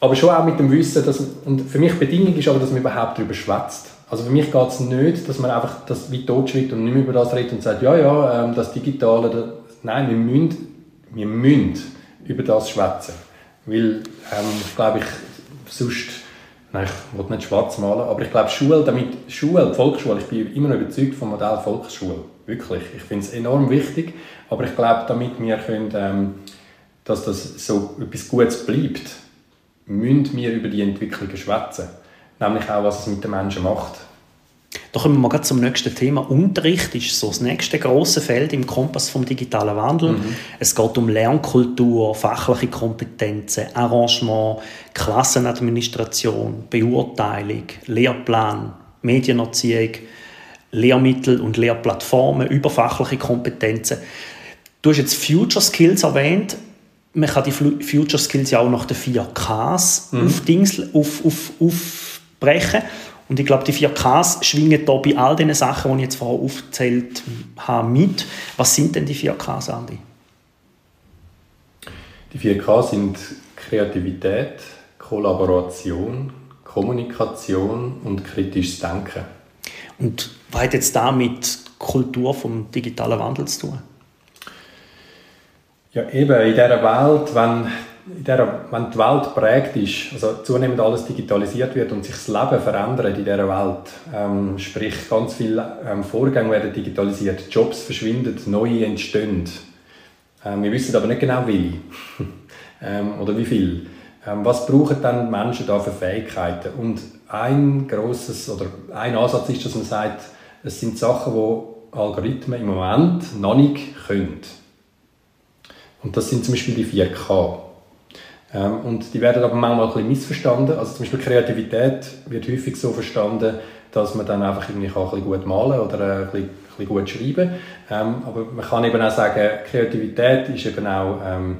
Speaker 3: aber schon auch mit dem Wissen, dass, und für mich Bedingung ist aber, dass man überhaupt darüber schwätzt. Also für mich geht es nicht, dass man einfach das wie totschweigt und nicht mehr über das redet und sagt, ja, ja, ähm, das Digitale, das, nein, wir müssen, wir müssen über das schwätzen. Weil, ähm, ich glaube, ich, sonst Nein, ich will nicht schwarz malen, aber ich glaube, Schule, damit Schule, Volksschule, ich bin immer noch überzeugt vom Modell Volksschule. Wirklich. Ich finde es enorm wichtig, aber ich glaube, damit wir können, ähm, dass das so etwas Gutes bleibt, müssen wir über die Entwicklungen schwätzen. Nämlich auch, was es mit den Menschen macht.
Speaker 1: Da kommen wir mal zum nächsten Thema. Unterricht ist so das nächste große Feld im Kompass vom digitalen Wandel. Mhm. Es geht um Lernkultur, fachliche Kompetenzen, Arrangement, Klassenadministration, Beurteilung, Lehrplan, Medienerziehung, Lehrmittel und Lehrplattformen, überfachliche Kompetenzen. Du hast jetzt Future Skills erwähnt. Man kann die Future Skills ja auch nach den vier Ks mhm. auf, auf, auf, aufbrechen. Und ich glaube, die 4Ks schwingen da bei all den Sachen, die ich jetzt vorher aufgezählt habe, mit. Was sind denn die 4Ks, Andi?
Speaker 3: Die 4K sind Kreativität, Kollaboration, Kommunikation und kritisches Denken.
Speaker 1: Und was hat jetzt damit Kultur vom digitalen Wandel zu tun?
Speaker 3: Ja, eben in dieser Welt, wenn in der, wenn die Welt prägt ist, also zunehmend alles digitalisiert wird und sich das Leben verändert in dieser Welt, ähm, sprich ganz viele ähm, Vorgänge werden digitalisiert, Jobs verschwinden, neue entstehen. Ähm, wir wissen aber nicht genau wie [laughs] ähm, oder wie viel. Ähm, was brauchen dann Menschen da für Fähigkeiten? Und ein großes oder ein Ansatz ist, dass man sagt, es sind Sachen, die Algorithmen im Moment noch nicht können. Und das sind zum Beispiel die 4K. Ähm, und die werden aber manchmal ein bisschen missverstanden. Also zum Beispiel Kreativität wird häufig so verstanden, dass man dann einfach irgendwie kann ein bisschen gut malen oder äh, ein bisschen, ein bisschen gut schreiben ähm, Aber man kann eben auch sagen, Kreativität ist eben auch ähm,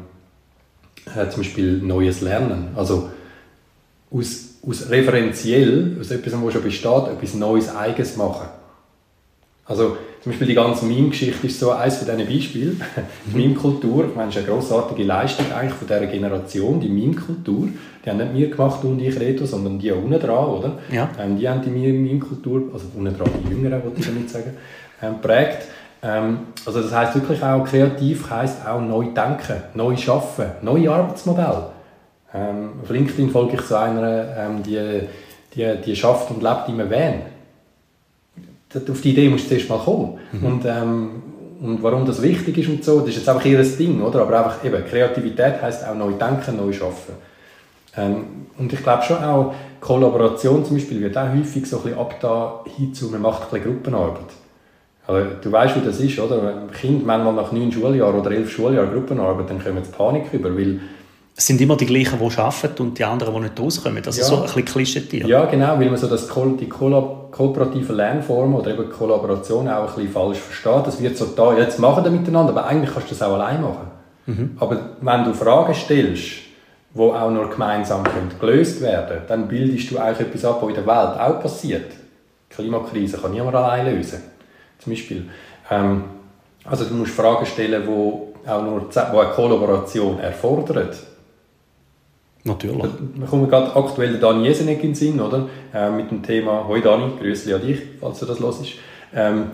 Speaker 3: äh, zum Beispiel neues Lernen. Also aus, aus referenziell, aus etwas, was schon besteht, etwas Neues, Eigenes machen. Also zum Beispiel die ganze Meme-Geschichte ist so eines von diesen Beispielen. [laughs] Die Meme-Kultur, ich meine, ist eine grossartige Leistung eigentlich von dieser Generation, die Meme-Kultur. Die haben nicht wir gemacht und ich Reto, sondern die unten dran, oder?
Speaker 1: Ja.
Speaker 3: Ähm, die haben die Meme-Kultur, also unten dran die Jüngeren, wollte ich damit sagen, ähm, prägt. Ähm, also das heißt wirklich auch, kreativ heisst auch neu denken, neu schaffen, neue Arbeitsmodelle. Ähm, auf LinkedIn folge ich zu einer, ähm, die, die, die schafft und lebt im Van auf die Idee musst du zuerst mal kommen. Mhm. Und, ähm, und warum das wichtig ist und so, das ist jetzt einfach ihr Ding, oder? Aber einfach eben, Kreativität heisst auch neu denken, neu schaffen. Ähm, und ich glaube schon auch, Kollaboration zum Beispiel wird auch häufig so ein bisschen abda hinzu, man macht ein bisschen Gruppenarbeit. Also, du weißt, wie das ist, oder? Wenn Kind manchmal nach neun Schuljahren oder elf Schuljahren Gruppenarbeit, dann kommen sie Panik über, weil
Speaker 1: es sind immer die gleichen, die arbeiten und die anderen, die nicht rauskommen. Also
Speaker 3: Ja.
Speaker 1: so ein bisschen klischeetiert.
Speaker 3: Ja, genau, weil man so das, die Kolla- kooperative Lernformen oder eben Kollaboration auch ein bisschen falsch versteht. Das wird so da, jetzt machen wir miteinander, aber eigentlich kannst du das auch allein machen. Aber wenn du Fragen stellst, die auch nur gemeinsam können gelöst werden dann bildest du eigentlich etwas ab, was in der Welt auch passiert. Die Klimakrise kann niemand allein lösen. Zum Beispiel. Ähm, also du musst Fragen stellen, die auch nur die eine Kollaboration erfordern.
Speaker 1: Natürlich.
Speaker 3: Wir kommen gerade aktuell der Dani Jesenek in den Sinn, oder? Äh, mit dem Thema, hoi Dani, Grüßli an dich, falls du das hörst. Ähm,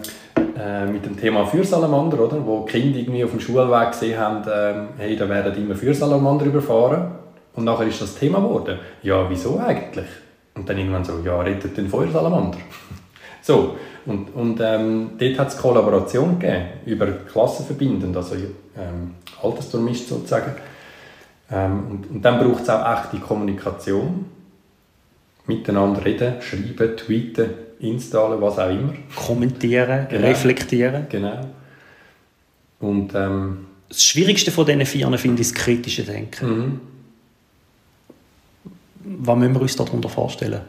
Speaker 3: äh, mit dem Thema Fürsalamander, oder? Wo Kinder irgendwie auf dem Schulweg gesehen haben, ähm, hey, da werden immer Fürsalamander überfahren. Und nachher ist das Thema geworden. Ja, wieso eigentlich? Und dann irgendwann so, ja, rettet den Feuersalamander. [laughs] so, und, und ähm, dort hat es Kollaboration gegeben, über Klassen verbindend, also ähm, altersdurchmischt sozusagen. Ähm, und, und dann braucht es auch echte Kommunikation. Miteinander reden, schreiben, tweeten, installen, was auch immer.
Speaker 1: Kommentieren,
Speaker 3: Genau.
Speaker 1: reflektieren.
Speaker 3: Genau. Und ähm,
Speaker 1: Das Schwierigste von diesen vier finde ich das kritische Denken.
Speaker 3: mhm.
Speaker 1: Was müssen wir uns darunter vorstellen?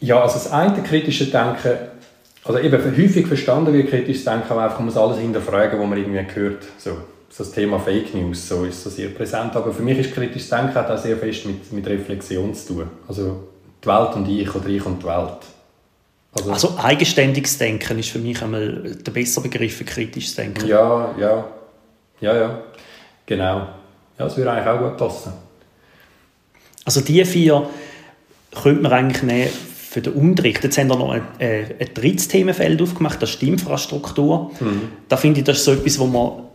Speaker 3: ja, also das eine kritische Denken, also eben häufig verstanden wird kritisches Denken, aber einfach man muss alles hinterfragen, was man irgendwie hört. So, so das Thema Fake News, so ist so sehr präsent. Aber für mich ist kritisches Denken auch sehr fest mit, mit Reflexion zu tun. Also die Welt und ich oder ich und die Welt. Also,
Speaker 1: Also eigenständiges Denken ist für mich einmal der bessere Begriff für kritisches Denken.
Speaker 3: Ja, ja, ja, ja, genau. Ja, das würde eigentlich auch gut passen.
Speaker 1: Also die vier könnte man eigentlich nehmen für den Unterricht. Jetzt haben wir noch ein, äh, ein drittes Themenfeld aufgemacht, das ist die Infrastruktur. Da finde ich, das ist so etwas, wo man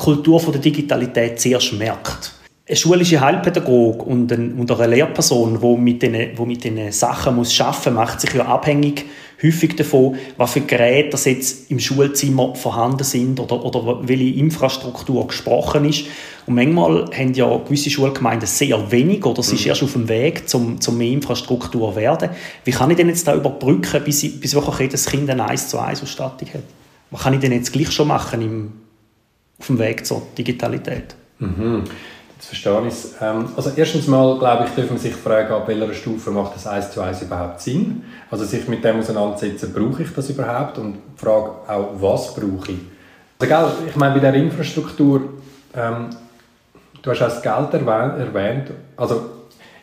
Speaker 1: Kultur von der Digitalität zuerst merkt. Eine schulische Heilpädagog und, ein, und eine Lehrperson, die mit diesen, wo mit diesen Sachen muss arbeiten muss, macht sich ja abhängig häufig davon, was für Geräte das jetzt im Schulzimmer vorhanden sind oder, oder welche Infrastruktur gesprochen ist. Und manchmal haben ja gewisse Schulgemeinden sehr wenig oder es ist erst auf dem Weg, zum, zum mehr Infrastruktur zu werden. Wie kann ich denn jetzt da überbrücken, bis, ich, bis wirklich jedes Kind eine 1 zu 1 Ausstattung hat? Was kann ich denn jetzt gleich schon machen im, auf dem Weg zur Digitalität?
Speaker 3: Mhm. Jetzt verstehe ich es. Ähm, also erstens mal, glaube ich, dürfen man sich fragen, ab welcher Stufe macht das 1 zu 1 überhaupt Sinn? Also sich mit dem auseinandersetzen, brauche ich das überhaupt? Und die Frage auch, was brauche ich? Also, gell, ich meine, bei der Infrastruktur, ähm, du hast auch das Geld erwähnt. Also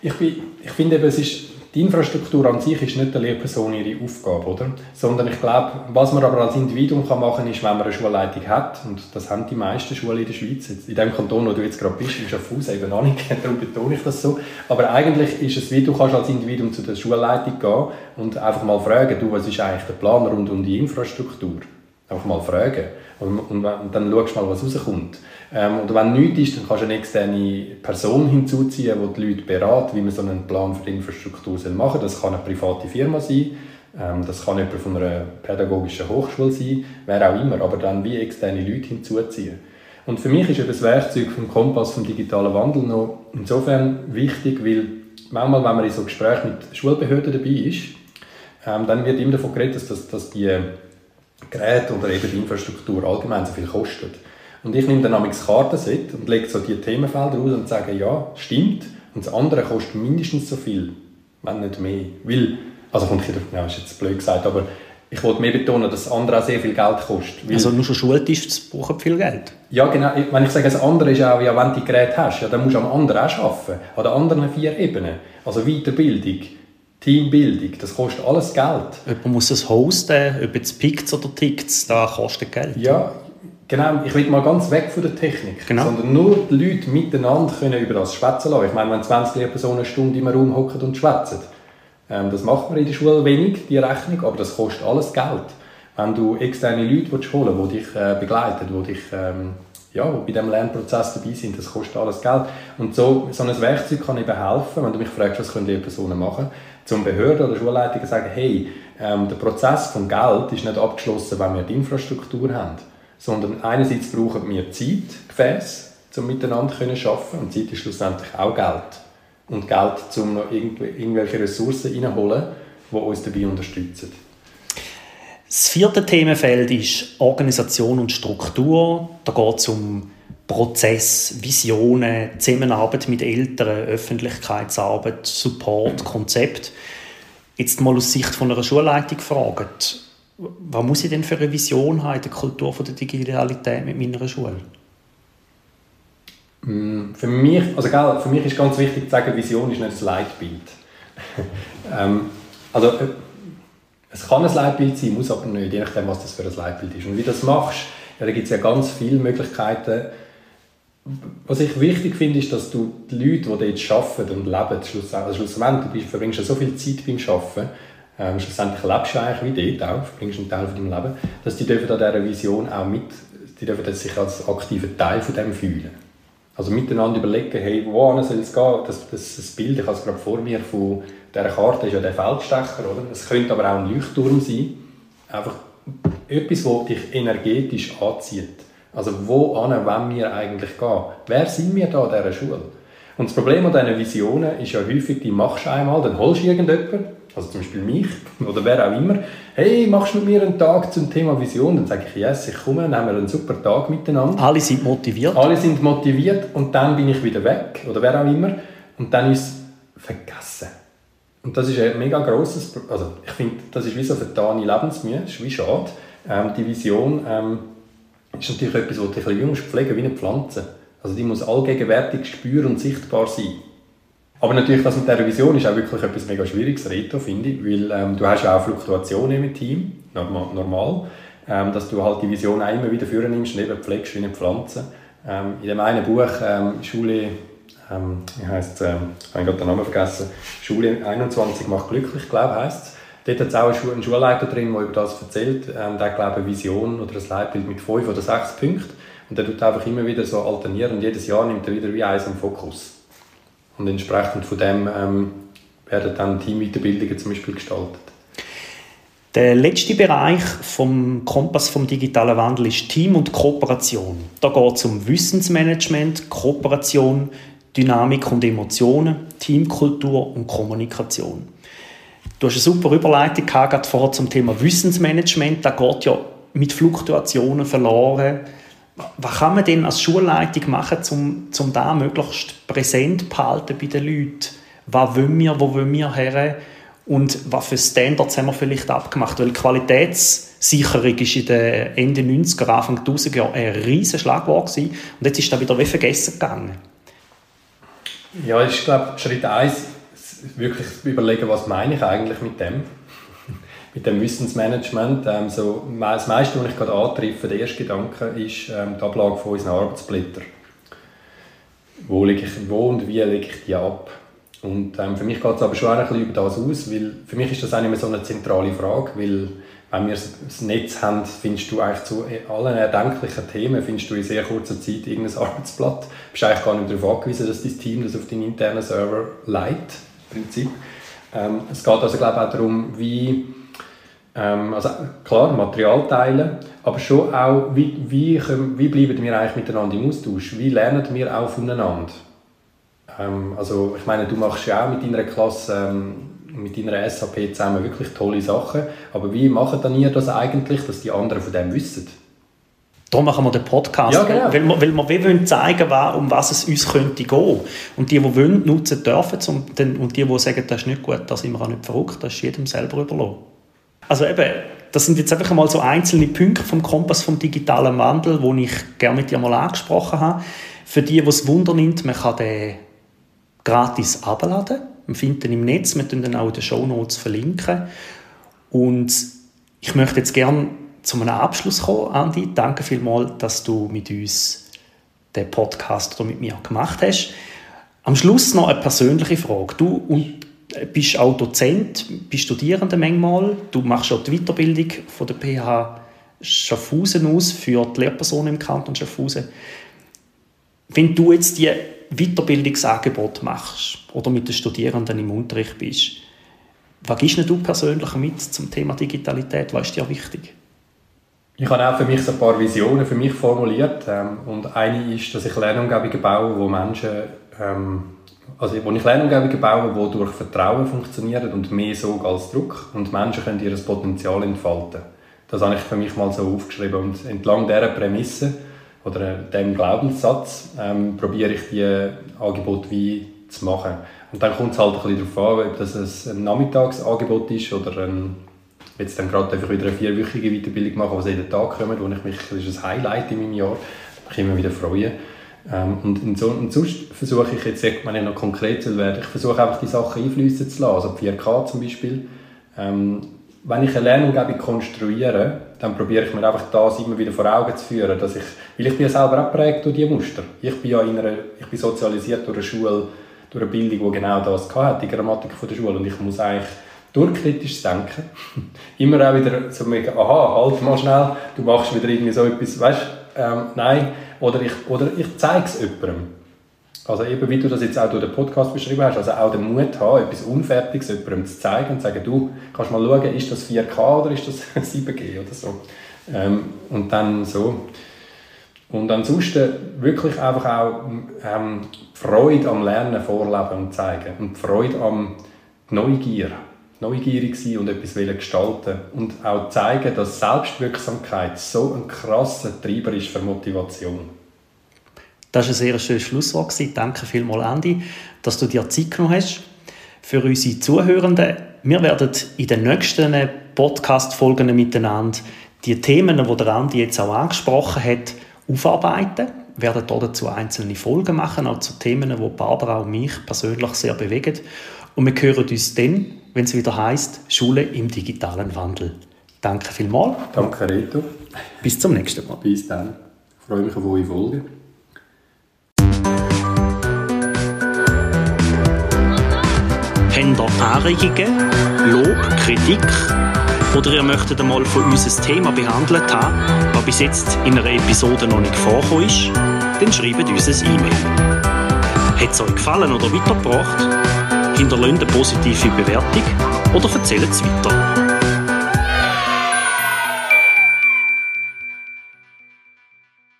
Speaker 3: ich, bin, ich finde eben, es ist, die Infrastruktur an sich ist nicht der Lehrperson ihre Aufgabe, oder? Sondern ich glaube, was man aber als Individuum kann machen kann, ist, wenn man eine Schulleitung hat, und das haben die meisten Schulen in der Schweiz, jetzt in dem Kanton, wo du jetzt gerade bist, in Schaffhausen eben noch nicht, [laughs] darum betone ich das so, aber eigentlich ist es wie, du kannst als Individuum zu der Schulleitung gehen und einfach mal fragen, du, was ist eigentlich der Plan rund um die Infrastruktur? Einfach mal fragen. Und, und, und dann schaust du mal, was rauskommt. Ähm, und wenn nichts ist, dann kannst du eine externe Person hinzuziehen, die die Leute berät, wie man so einen Plan für die Infrastruktur machen soll. Das kann eine private Firma sein, ähm, das kann jemand von einer pädagogischen Hochschule sein, wer auch immer, aber dann wie externe Leute hinzuziehen. Und für mich ist eben das Werkzeug vom Kompass vom digitalen Wandel noch insofern wichtig, weil manchmal, wenn man in so Gesprächen mit Schulbehörden dabei ist, ähm, dann wird immer davon geredet, dass, dass die Geräte oder eben die Infrastruktur allgemein so viel kostet. Und ich nehme dann das Kartenset und lege so die Themenfelder aus und sage, ja, stimmt. Und das andere kostet mindestens so viel, wenn nicht mehr. Weil, also kommt ich, ja, ist jetzt blöd gesagt, aber ich wollte mehr betonen, dass das andere auch sehr viel Geld kostet.
Speaker 1: Also nur schon Schultisch brauchen viel Geld.
Speaker 3: ja, genau. Wenn ich sage, das andere ist auch, ja, wenn du die Geräte hast, ja, dann musst du am anderen auch arbeiten. An den anderen vier Ebenen. Also Weiterbildung, Teambildung, das kostet alles Geld.
Speaker 1: Jemand muss es hosten, ob jetzt pickt oder tickt, da kostet Geld.
Speaker 3: Ja, genau. Ich will mal ganz weg von der Technik.
Speaker 1: Genau.
Speaker 3: Sondern nur die Leute miteinander können über das schwätzen lassen. Ich meine, wenn 20 Lehrpersonen eine Stunde im Raum hocken und schwätzen, ähm, das macht man in der Schule wenig, die Rechnung, aber das kostet alles Geld. Wenn du externe Leute willst holen willst, die dich äh, begleiten, die dich ähm, ja, die bei diesem Lernprozess dabei sind, das kostet alles Geld. Und so, so ein Werkzeug kann eben helfen, wenn du mich fragst, was können Lehrpersonen machen, zum Behörden oder Schulleitungen sagen, hey, ähm, der Prozess vom Geld ist nicht abgeschlossen, wenn wir die Infrastruktur haben, sondern einerseits brauchen wir Zeitgefäß, um miteinander zu arbeiten und Zeit ist schlussendlich auch Geld. Und Geld, um noch irgendwelche Ressourcen reinholen, die uns dabei unterstützen.
Speaker 1: Das vierte Themenfeld ist Organisation und Struktur. Da geht es um Prozess, Visionen, Zusammenarbeit mit Eltern, Öffentlichkeitsarbeit, Support, Konzept. Jetzt mal aus Sicht von einer Schulleitung gefragt, was muss ich denn für eine Vision haben in der Kultur der Digitalität mit meiner Schule?
Speaker 3: Mm, für mich, also für mich ist ganz wichtig zu sagen, Vision ist nicht das Leitbild. [laughs] ähm, also, äh, es kann ein Leitbild sein, muss aber nicht, je nachdem, was das für ein Leitbild ist. Und wie du das machst, ja, da gibt es ja ganz viele Möglichkeiten. Was ich wichtig finde, ist, dass du die Leute, die dort arbeiten und leben, also schlussendlich du verbringst ja so viel Zeit beim Arbeiten, ähm, schlussendlich lebst du eigentlich wie dort auch, verbringst einen Teil von deinem Leben, dass die dürfen an dieser Vision auch mit, die dürfen sich als aktiver Teil von dem fühlen. Also miteinander überlegen, hey, wohin soll es gehen? Das, das, das Bild, ich habe es gerade vor mir, von dieser Karte ist ja der Feldstecher, oder? Es könnte aber auch ein Leuchtturm sein. Einfach etwas, das dich energetisch anzieht. Also wo wollen wir eigentlich gehen? Wer sind wir da an dieser Schule? Und das Problem an diesen Visionen ist ja häufig, die machst du einmal, dann holst du irgendjemanden, also zum Beispiel mich [laughs] oder wer auch immer, hey, machst du mit mir einen Tag zum Thema Vision? Dann sage ich, yes, ich komme, nehmen wir einen super Tag miteinander.
Speaker 1: Alle sind motiviert.
Speaker 3: Alle sind motiviert und dann bin ich wieder weg oder wer auch immer und dann ist es vergessen. Und das ist ein mega grosses, also ich finde, das ist wie so vertane Lebensmühe, das ist wie schade. Ähm, die Vision ähm, ist natürlich etwas, was du ein pflegen wie eine Pflanze. Also die muss allgegenwärtig spür und sichtbar sein. Aber natürlich, das mit dieser Vision ist auch wirklich etwas mega Schwieriges, Reto, finde ich, weil ähm, du hast ja auch Fluktuationen im Team, normal, normal ähm, dass du halt die Vision auch immer wieder führen nimmst und eben pflegst wie eine Pflanze. Ähm, in dem einen Buch, ähm, Schule ähm, wie heisst es, ähm, ich habe gerade den Namen vergessen, Schule 21 macht glücklich, glaube ich, heisst es. Dort hat es auch einen Schulleiter drin, der über das erzählt. Ähm, der hat, glaube eine Vision oder ein Leitbild mit fünf oder sechs Punkten. Und der tut einfach immer wieder so alternieren und jedes Jahr nimmt er wieder wie eins im Fokus. Und entsprechend von dem ähm, werden dann Teamweiterbildungen zum Beispiel gestaltet.
Speaker 1: Der letzte Bereich vom Kompass vom digitalen Wandel ist Team und Kooperation. Da geht es um Wissensmanagement, Kooperation, Dynamik und Emotionen, Teamkultur und Kommunikation. Du hast eine super Überleitung gehabt, vorher zum Thema Wissensmanagement. Da geht ja mit Fluktuationen verloren. Was kann man denn als Schulleitung machen, um, um da möglichst präsent behalten bei den Leuten? Was wollen wir, wo wollen wir her? Und was für Standards haben wir vielleicht abgemacht? Weil Qualitätssicherung ist in den Ende 90er, Anfang 1000er Jahren ein riesiges Schlagwort. Und jetzt ist das wieder wie vergessen gegangen.
Speaker 3: Ja, ich glaube, Schritt 1 wirklich überlegen, was meine ich eigentlich mit dem, mit dem Wissensmanagement. Ähm, so, das meiste, was ich gerade antreffe, der erste Gedanke, ist ähm, die Ablage von unseren Arbeitsblättern. Wo, lege ich, wo und wie lege ich die ab? Und ähm, für mich geht es aber schon ein bisschen über das aus, weil für mich ist das auch nicht mehr so eine zentrale Frage, weil wenn wir das Netz haben, findest du eigentlich zu allen erdenklichen Themen findest du in sehr kurzer Zeit irgendein Arbeitsblatt. Du bist eigentlich gar nicht darauf angewiesen, dass dein Team das auf deinen internen Server leitet, Prinzip. Ähm, es geht also glaube ich, auch darum, wie ähm, also klar, Materialteile, aber schon auch, wie, wie, können, wie bleiben wir eigentlich miteinander im Austausch? Wie lernen wir auch voneinander? Ähm, also ich meine, du machst ja auch mit deiner Klasse ähm, mit deiner SAP zusammen wirklich tolle Sachen. Aber wie macht dann ihr das eigentlich, dass die anderen von dem wissen?
Speaker 1: Darum machen wir den Podcast, ja, genau. weil, wir, weil wir wie wollen zeigen um was es uns könnte gehen. Und die, die wollen, nutzen dürfen. Und die, die sagen, das ist nicht gut, da sind wir auch nicht verrückt, das ist jedem selber überlassen. Also eben, das sind jetzt einfach mal so einzelne Punkte vom Kompass vom digitalen Wandel, wo ich gerne mit dir mal angesprochen habe. Für die, die es Wunder nimmt, man kann den gratis abladen man findet ihn im Netz, wir verlinken auch in den Show Notes verlinken. Und ich möchte jetzt gerne zu einem Abschluss kommen, Andi. Danke vielmals, dass du mit uns den Podcast oder mit mir gemacht hast. Am Schluss noch eine persönliche Frage. Du und bist auch Dozent, bist Studierender manchmal. Du machst auch die Weiterbildung von der PH Schaffhausen aus für die Lehrpersonen im Kanton Schaffhausen. Wenn du jetzt die Weiterbildungsangebot machst oder mit den Studierenden im Unterricht bist, was gibst du persönlich mit zum Thema Digitalität? Was ist dir wichtig?
Speaker 3: Ich habe auch für mich so ein paar Visionen für mich formuliert. Ähm, und eine ist, dass ich Lernumgebungen baue, wo Menschen, ähm, also wo ich Lernumgebungen baue, die durch Vertrauen funktionieren und mehr Sog als Druck und Menschen können ihr Potenzial entfalten. Das habe ich für mich mal so aufgeschrieben und entlang dieser Prämisse oder dem Glaubenssatz ähm, probiere ich die Angebote wie zu machen. Und dann kommt es halt ein bisschen darauf an, ob das ein Nachmittagsangebot ist oder ein, jetzt dann gerade einfach wieder eine vierwöchige Weiterbildung machen, die jeden Tag kommt, wo ich mich, das ist ein Highlight in meinem Jahr, mich immer wieder freue. Ähm, und, in so, und sonst versuche ich jetzt, wenn ich noch konkret werde, ich versuche einfach die Sachen einfließen zu lassen, also 4K zum Beispiel. Ähm, wenn ich eine Lernumgebung konstruiere, dann probiere ich mir einfach das immer wieder vor Augen zu führen, dass ich, weil ich bin ja selber auch geprägt durch diese Muster. Ich bin ja in einer, ich bin sozialisiert durch eine Schule, durch eine Bildung, die genau das hatte, die Grammatik von der Schule. Und ich muss eigentlich durchkritisch denken. [laughs] immer auch wieder so mega, aha, halt mal schnell, du machst wieder irgendwie so etwas, weißt ähm, nein, oder ich, oder ich zeige es jemandem. Also eben, wie du das jetzt auch durch den Podcast beschrieben hast, also auch den Mut haben, etwas Unfertiges jemandem zu zeigen und zu sagen, du, kannst mal schauen, ist das 4K oder ist das [laughs] 7G oder so. Ähm, und dann so. Und ansonsten wirklich einfach auch ähm, Freude am Lernen vorleben und zeigen. Und Freude am Neugier. Neugierig sein und etwas gestalten Und auch zeigen, dass Selbstwirksamkeit so ein krasser Treiber ist für Motivation.
Speaker 1: Das war ein sehr schönes Schlusswort. Danke vielmals, Andi, dass du dir Zeit genommen hast. Für unsere Zuhörenden, wir werden in den nächsten Podcast-Folgen miteinander die Themen, die der Andi jetzt auch angesprochen hat, aufarbeiten. Wir werden dazu einzelne Folgen machen, auch zu Themen, die Barbara und mich persönlich sehr bewegen. Und wir hören uns dann, wenn es wieder heißt Schule im digitalen Wandel. Danke vielmals.
Speaker 3: Danke, Reto.
Speaker 1: Bis zum nächsten Mal.
Speaker 3: Bis dann. Ich freue mich auf eure Folge.
Speaker 1: Habt ihr Anregungen, Lob, Kritik oder ihr möchtet einmal von uns ein Thema behandelt haben, das bis jetzt in einer Episode noch nicht vorgekommen ist, dann schreibt uns ein E-Mail. Hat es euch gefallen oder weitergebracht? Hinterlasst eine positive Bewertung oder erzählt es weiter.